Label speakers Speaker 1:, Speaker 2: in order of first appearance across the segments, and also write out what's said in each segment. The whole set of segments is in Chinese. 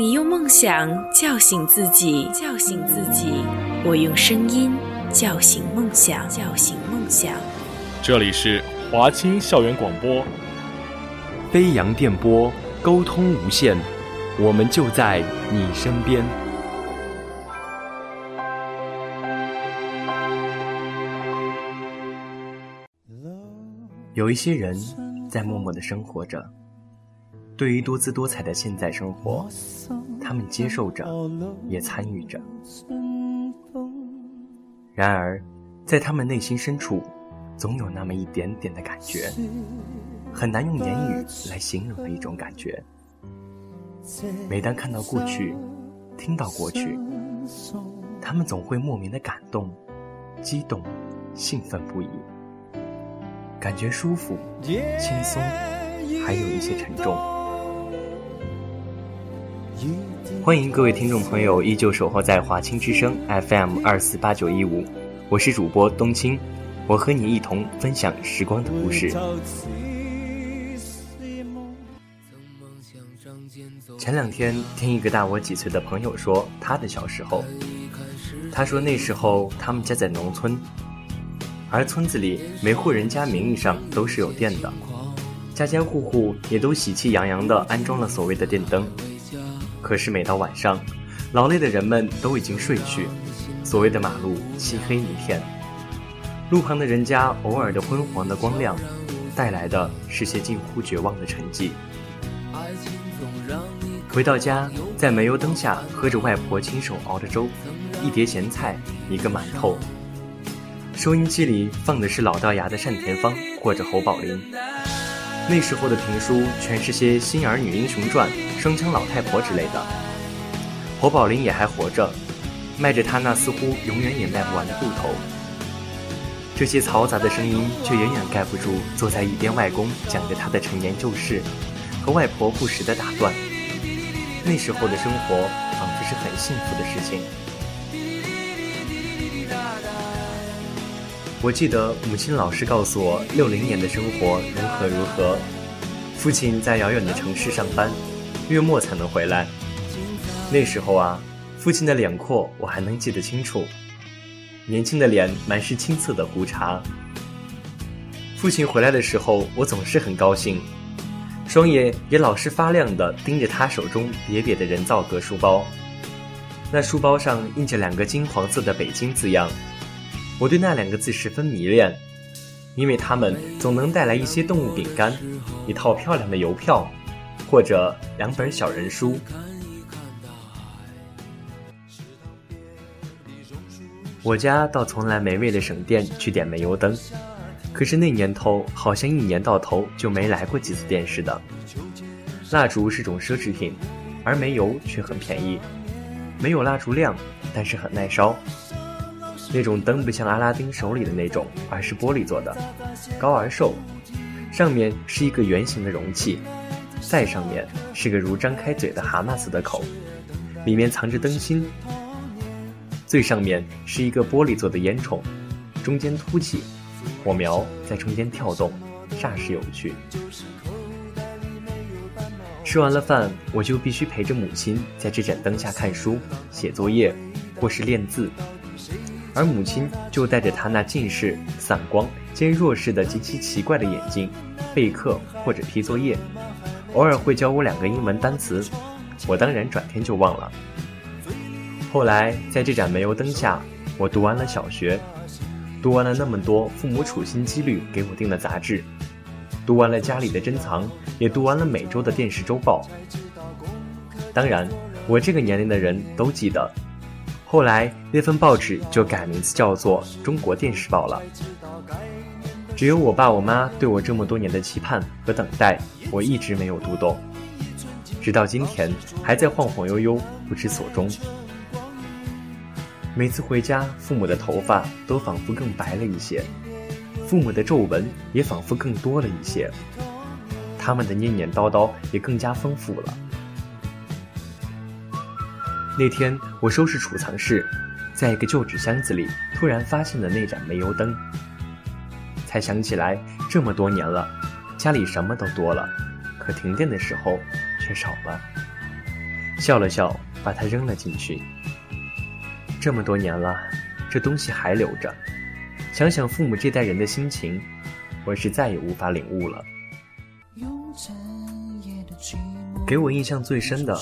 Speaker 1: 你用梦想叫醒自己，叫醒自己；我用声音叫醒梦想，叫醒梦想。
Speaker 2: 这里是华清校园广播，
Speaker 3: 飞扬电波，沟通无限，我们就在你身边。有一些人在默默的生活着。对于多姿多彩的现在生活，他们接受着，也参与着。然而，在他们内心深处，总有那么一点点的感觉，很难用言语来形容的一种感觉。每当看到过去，听到过去，他们总会莫名的感动、激动、兴奋不已，感觉舒服、轻松，还有一些沉重。欢迎各位听众朋友依旧守候在华清之声 FM 二四八九一五，我是主播冬青，我和你一同分享时光的故事。前两天听一个大我几岁的朋友说他的小时候，他说那时候他们家在农村，而村子里每户人家名义上都是有电的，家家户户也都喜气洋洋地安装了所谓的电灯。可是每到晚上，劳累的人们都已经睡去，所谓的马路漆黑一片，路旁的人家偶尔的昏黄的光亮，带来的是些近乎绝望的沉寂。回到家，在煤油灯下喝着外婆亲手熬的粥，一碟咸菜，一个馒头。收音机里放的是老掉牙的单田芳或者侯宝林。那时候的评书全是些新儿女英雄传、双枪老太婆之类的。侯宝林也还活着，迈着他那似乎永远也迈不完的步头。这些嘈杂的声音却远远盖不住坐在一边外公讲着他的陈年旧事，和外婆不时的打断。那时候的生活仿佛是很幸福的事情。我记得母亲老是告诉我六零年的生活如何如何。父亲在遥远的城市上班，月末才能回来。那时候啊，父亲的脸廓我还能记得清楚，年轻的脸满是青涩的胡茬。父亲回来的时候，我总是很高兴，双眼也老是发亮的盯着他手中瘪瘪的人造革书包，那书包上印着两个金黄色的“北京”字样。我对那两个字十分迷恋，因为它们总能带来一些动物饼干、一套漂亮的邮票，或者两本小人书。我家倒从来没为了省电去点煤油灯，可是那年头好像一年到头就没来过几次电似的。蜡烛是种奢侈品，而煤油却很便宜，没有蜡烛亮，但是很耐烧。那种灯不像阿拉丁手里的那种，而是玻璃做的，高而瘦，上面是一个圆形的容器，再上面是个如张开嘴的蛤蟆似的口，里面藏着灯芯。最上面是一个玻璃做的烟囱，中间凸起，火苗在中间跳动，煞是有趣。吃完了饭，我就必须陪着母亲在这盏灯下看书、写作业，或是练字。而母亲就带着她那近视、散光兼弱视的极其奇怪的眼睛，备课或者批作业，偶尔会教我两个英文单词，我当然转天就忘了。后来在这盏煤油灯下，我读完了小学，读完了那么多父母处心积虑给我订的杂志，读完了家里的珍藏，也读完了每周的电视周报。当然，我这个年龄的人都记得。后来那份报纸就改名字叫做《中国电视报》了。只有我爸我妈对我这么多年的期盼和等待，我一直没有读懂，直到今天还在晃晃悠悠不知所终。每次回家，父母的头发都仿佛更白了一些，父母的皱纹也仿佛更多了一些，他们的念念叨叨也更加丰富了。那天我收拾储藏室，在一个旧纸箱子里突然发现了那盏煤油灯，才想起来这么多年了，家里什么都多了，可停电的时候却少了。笑了笑，把它扔了进去。这么多年了，这东西还留着。想想父母这代人的心情，我是再也无法领悟了。给我印象最深的，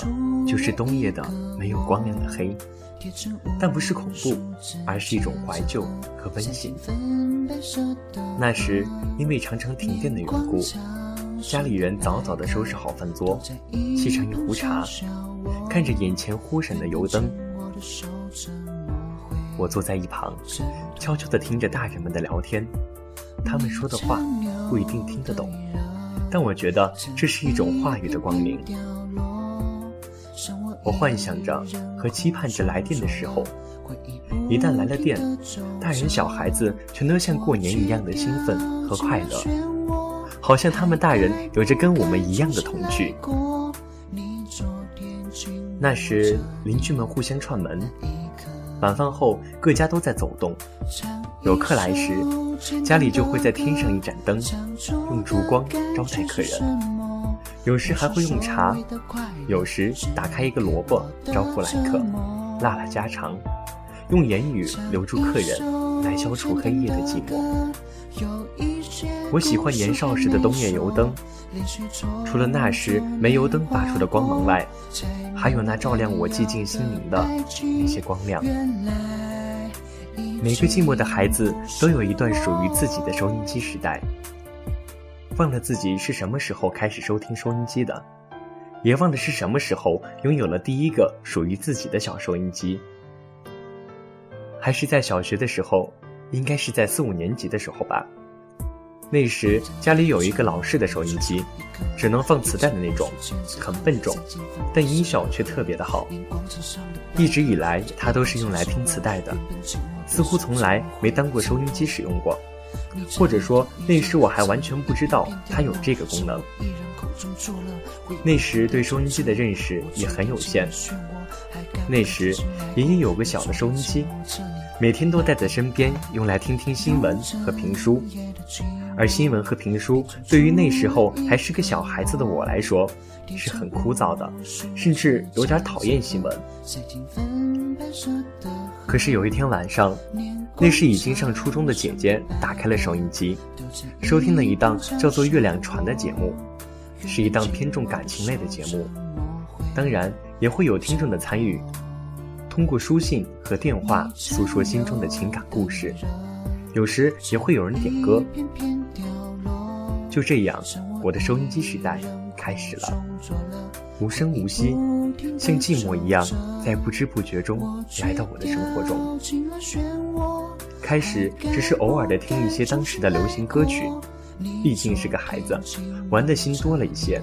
Speaker 3: 就是冬夜的没有光亮的黑，但不是恐怖，而是一种怀旧和温馨。那时因为常常停电的缘故，家里人早早地收拾好饭桌，沏上一壶茶，看着眼前忽闪的油灯，我坐在一旁，悄悄地听着大人们的聊天，他们说的话不一定听得懂。但我觉得这是一种话语的光明。我幻想着和期盼着来电的时候，一旦来了电，大人小孩子全都像过年一样的兴奋和快乐，好像他们大人有着跟我们一样的童趣。那时邻居们互相串门，晚饭后各家都在走动，有客来时。家里就会在添上一盏灯，用烛光招待客人。有时还会用茶，有时打开一个萝卜招呼来客，拉拉家常，用言语留住客人，来消除黑夜的寂寞。我喜欢年少时的冬夜油灯，除了那时煤油灯发出的光芒外，还有那照亮我寂静心灵的那些光亮。每个寂寞的孩子都有一段属于自己的收音机时代。忘了自己是什么时候开始收听收音机的，也忘了是什么时候拥有了第一个属于自己的小收音机。还是在小学的时候，应该是在四五年级的时候吧。那时家里有一个老式的收音机，只能放磁带的那种，很笨重，但音效却特别的好。一直以来，它都是用来听磁带的。似乎从来没当过收音机使用过，或者说那时我还完全不知道它有这个功能。那时对收音机的认识也很有限。那时隐隐有个小的收音机，每天都带在身边，用来听听新闻和评书。而新闻和评书对于那时候还是个小孩子的我来说，是很枯燥的，甚至有点讨厌新闻。可是有一天晚上，那时已经上初中的姐姐打开了收音机，收听了一档叫做《月亮船》的节目，是一档偏重感情类的节目，当然也会有听众的参与，通过书信和电话诉说心中的情感故事，有时也会有人点歌。就这样，我的收音机时代开始了，无声无息。像寂寞一样，在不知不觉中来到我的生活中。开始只是偶尔的听一些当时的流行歌曲，毕竟是个孩子，玩的心多了一些。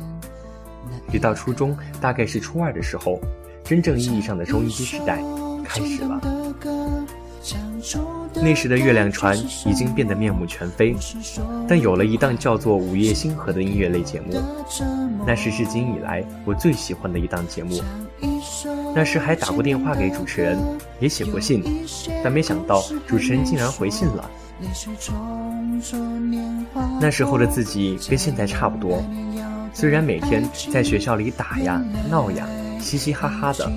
Speaker 3: 直到初中，大概是初二的时候，真正意义上的收音机时代开始了。那时的月亮船已经变得面目全非，但有了一档叫做《午夜星河》的音乐类节目，那是至今以来我最喜欢的一档节目。那时还打过电话给主持人，也写过信，但没想到主持人竟然回信了。那时候的自己跟现在差不多，虽然每天在学校里打呀闹呀，嘻嘻哈哈的，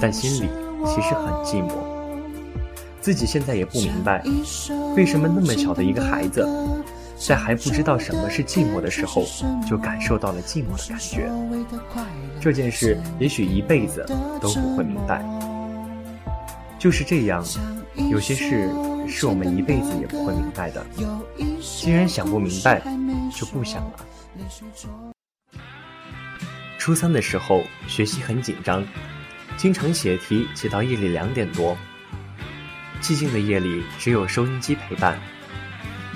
Speaker 3: 但心里其实很寂寞。自己现在也不明白，为什么那么小的一个孩子，在还不知道什么是寂寞的时候，就感受到了寂寞的感觉。这件事也许一辈子都不会明白。就是这样，有些事是我们一辈子也不会明白的。既然想不明白，就不想了。初三的时候，学习很紧张，经常写题写到夜里两点多。寂静的夜里，只有收音机陪伴。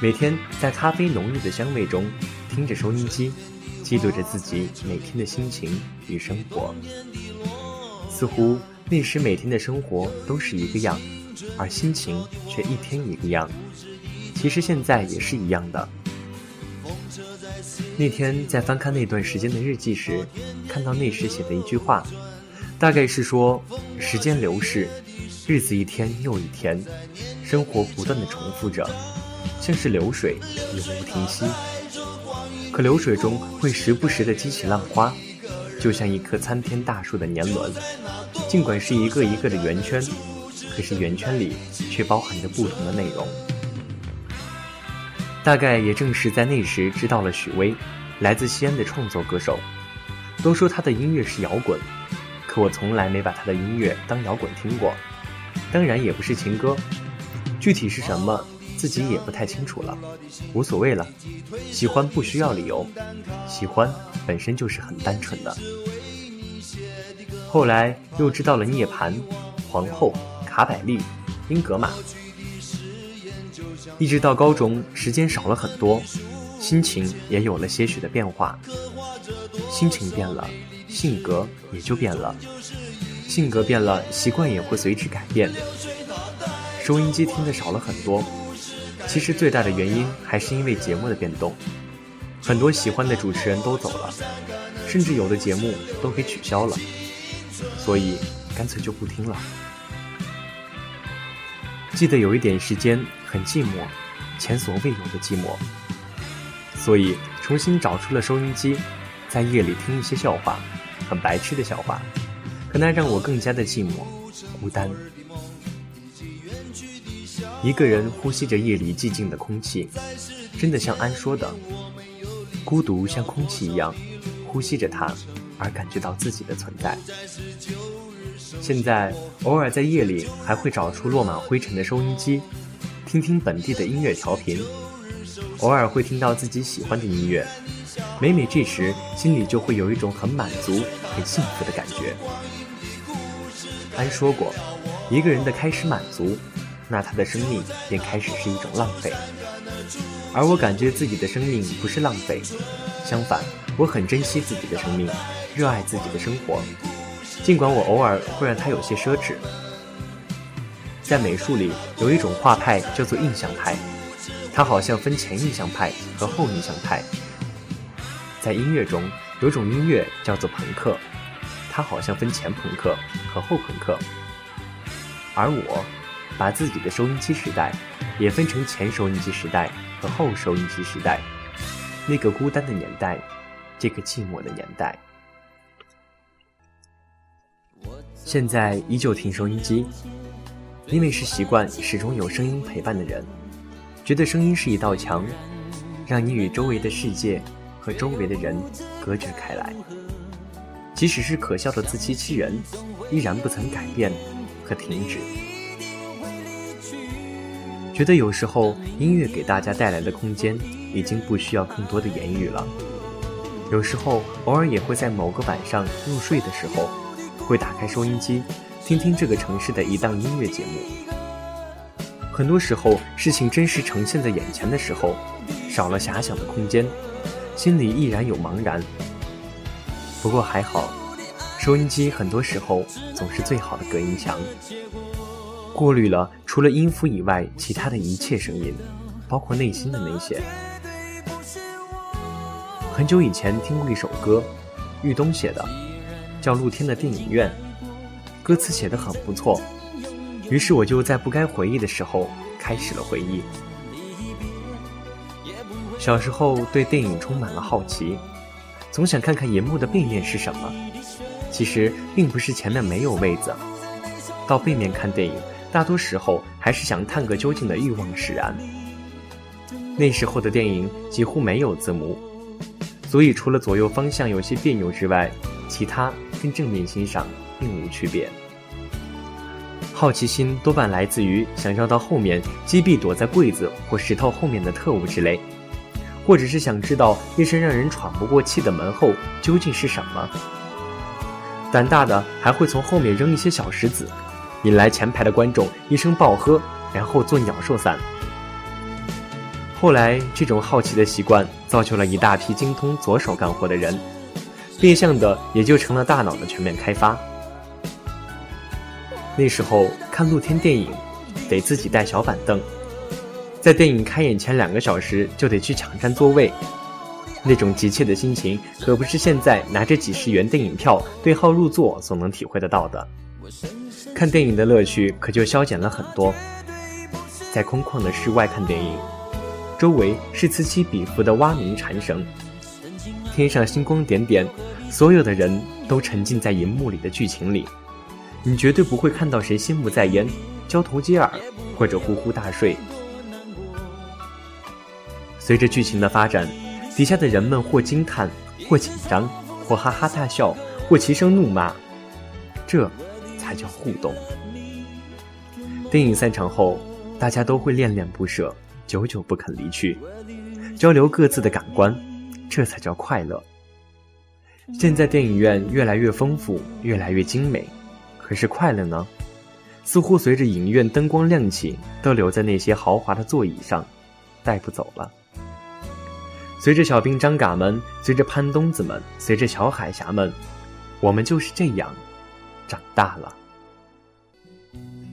Speaker 3: 每天在咖啡浓郁的香味中，听着收音机，记录着自己每天的心情与生活。似乎那时每天的生活都是一个样，而心情却一天一个样。其实现在也是一样的。那天在翻看那段时间的日记时，看到那时写的一句话，大概是说：时间流逝。日子一天又一天，生活不断的重复着，像是流水，永不停息。可流水中会时不时的激起浪花，就像一棵参天大树的年轮，尽管是一个一个的圆圈，可是圆圈里却包含着不同的内容。大概也正是在那时知道了许巍，来自西安的创作歌手。都说他的音乐是摇滚，可我从来没把他的音乐当摇滚听过，当然也不是情歌，具体是什么自己也不太清楚了，无所谓了。喜欢不需要理由，喜欢本身就是很单纯的。后来又知道了涅槃、皇后、卡百利、英格玛。一直到高中，时间少了很多，心情也有了些许的变化。心情变了，性格也就变了。性格变了，习惯也会随之改变。收音机听的少了很多，其实最大的原因还是因为节目的变动，很多喜欢的主持人都走了，甚至有的节目都给取消了，所以干脆就不听了。记得有一点时间很寂寞，前所未有的寂寞，所以重新找出了收音机，在夜里听一些笑话，很白痴的笑话，可那让我更加的寂寞、孤单。一个人呼吸着夜里寂静的空气，真的像安说的，孤独像空气一样，呼吸着它，而感觉到自己的存在。现在偶尔在夜里还会找出落满灰尘的收音机，听听本地的音乐调频，偶尔会听到自己喜欢的音乐，每每这时心里就会有一种很满足、很幸福的感觉。安说过，一个人的开始满足，那他的生命便开始是一种浪费。而我感觉自己的生命不是浪费，相反，我很珍惜自己的生命，热爱自己的生活。尽管我偶尔会让它有些奢侈，在美术里有一种画派叫做印象派，它好像分前印象派和后印象派。在音乐中有种音乐叫做朋克，它好像分前朋克和后朋克。而我，把自己的收音机时代也分成前收音机时代和后收音机时代，那个孤单的年代，这个寂寞的年代。现在依旧听收音机，因为是习惯始终有声音陪伴的人，觉得声音是一道墙，让你与周围的世界和周围的人隔绝开来。即使是可笑的自欺欺人，依然不曾改变和停止。觉得有时候音乐给大家带来的空间，已经不需要更多的言语了。有时候偶尔也会在某个晚上入睡的时候。会打开收音机，听听这个城市的一档音乐节目。很多时候，事情真实呈现在眼前的时候，少了遐想的空间，心里依然有茫然。不过还好，收音机很多时候总是最好的隔音墙，过滤了除了音符以外其他的一切声音，包括内心的那些。很久以前听过一首歌，玉东写的。叫露天的电影院，歌词写得很不错，于是我就在不该回忆的时候开始了回忆。小时候对电影充满了好奇，总想看看银幕的背面是什么。其实并不是前面没有位子，到背面看电影，大多时候还是想探个究竟的欲望使然。那时候的电影几乎没有字幕，所以除了左右方向有些别扭之外，其他。跟正面欣赏并无区别。好奇心多半来自于想绕到后面击毙躲在柜子或石头后面的特务之类，或者是想知道一声让人喘不过气的门后究竟是什么。胆大的还会从后面扔一些小石子，引来前排的观众一声暴喝，然后做鸟兽散。后来，这种好奇的习惯造就了一大批精通左手干活的人。变相的也就成了大脑的全面开发。那时候看露天电影，得自己带小板凳，在电影开演前两个小时就得去抢占座位，那种急切的心情可不是现在拿着几十元电影票对号入座所能体会得到的。看电影的乐趣可就消减了很多，在空旷的室外看电影，周围是此起彼伏的蛙鸣蝉声。天上星光点点，所有的人都沉浸在银幕里的剧情里，你绝对不会看到谁心不在焉、交头接耳或者呼呼大睡。随着剧情的发展，底下的人们或惊叹，或紧张，或哈哈大笑，或齐声怒骂，这才叫互动。电影散场后，大家都会恋恋不舍，久久不肯离去，交流各自的感官，这才叫快乐。现在电影院越来越丰富，越来越精美，可是快乐呢？似乎随着影院灯光亮起，都留在那些豪华的座椅上，带不走了。随着小兵张嘎们，随着潘东子们，随着小海峡们，我们就是这样长大了。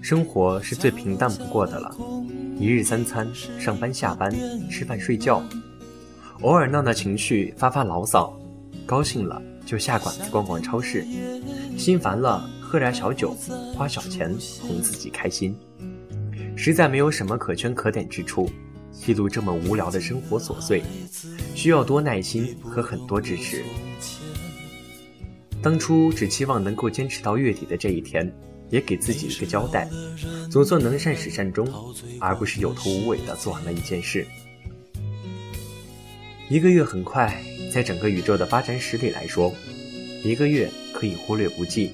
Speaker 3: 生活是最平淡不过的了，一日三餐，上班下班，吃饭睡觉，偶尔闹闹情绪，发发牢骚，高兴了就下馆子逛逛超市，心烦了喝点小酒，花小钱哄自己开心，实在没有什么可圈可点之处。记录这么无聊的生活琐碎，需要多耐心和很多支持。当初只期望能够坚持到月底的这一天，也给自己一个交代，总算能善始善终，而不是有头无尾的做完了一件事。一个月很快，在整个宇宙的发展史里来说，一个月可以忽略不计。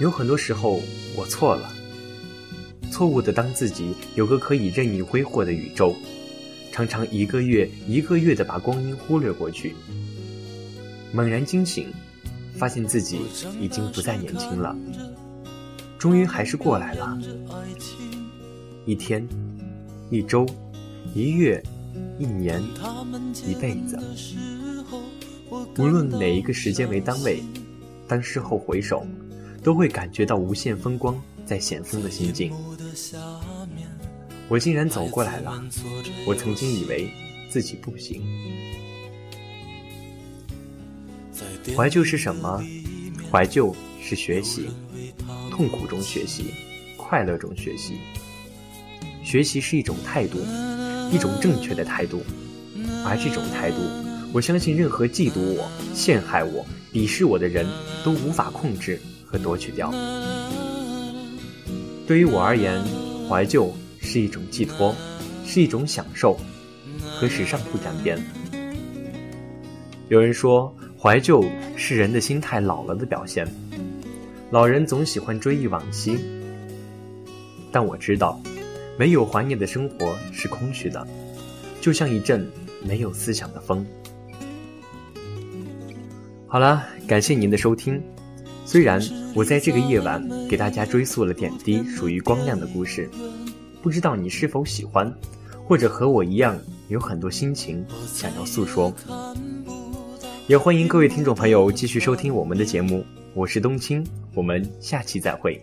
Speaker 3: 有很多时候，我错了。错误的当自己有个可以任意挥霍的宇宙，常常一个月一个月的把光阴忽略过去。猛然惊醒，发现自己已经不再年轻了。终于还是过来了。一天，一周，一月，一年，一辈子。无论哪一个时间为单位，当事后回首，都会感觉到无限风光在险峰的心境。我竟然走过来了，我曾经以为自己不行。怀旧是什么？怀旧是学习，痛苦中学习，快乐中学习。学习是一种态度，一种正确的态度，而这种态度，我相信任何嫉妒我、陷害我、鄙视我的人都无法控制和夺取掉。对于我而言，怀旧是一种寄托，是一种享受，和时尚不沾边。有人说，怀旧是人的心态老了的表现。老人总喜欢追忆往昔，但我知道，没有怀念的生活是空虚的，就像一阵没有思想的风。好了，感谢您的收听。虽然我在这个夜晚给大家追溯了点滴属于光亮的故事，不知道你是否喜欢，或者和我一样有很多心情想要诉说。也欢迎各位听众朋友继续收听我们的节目，我是冬青，我们下期再会。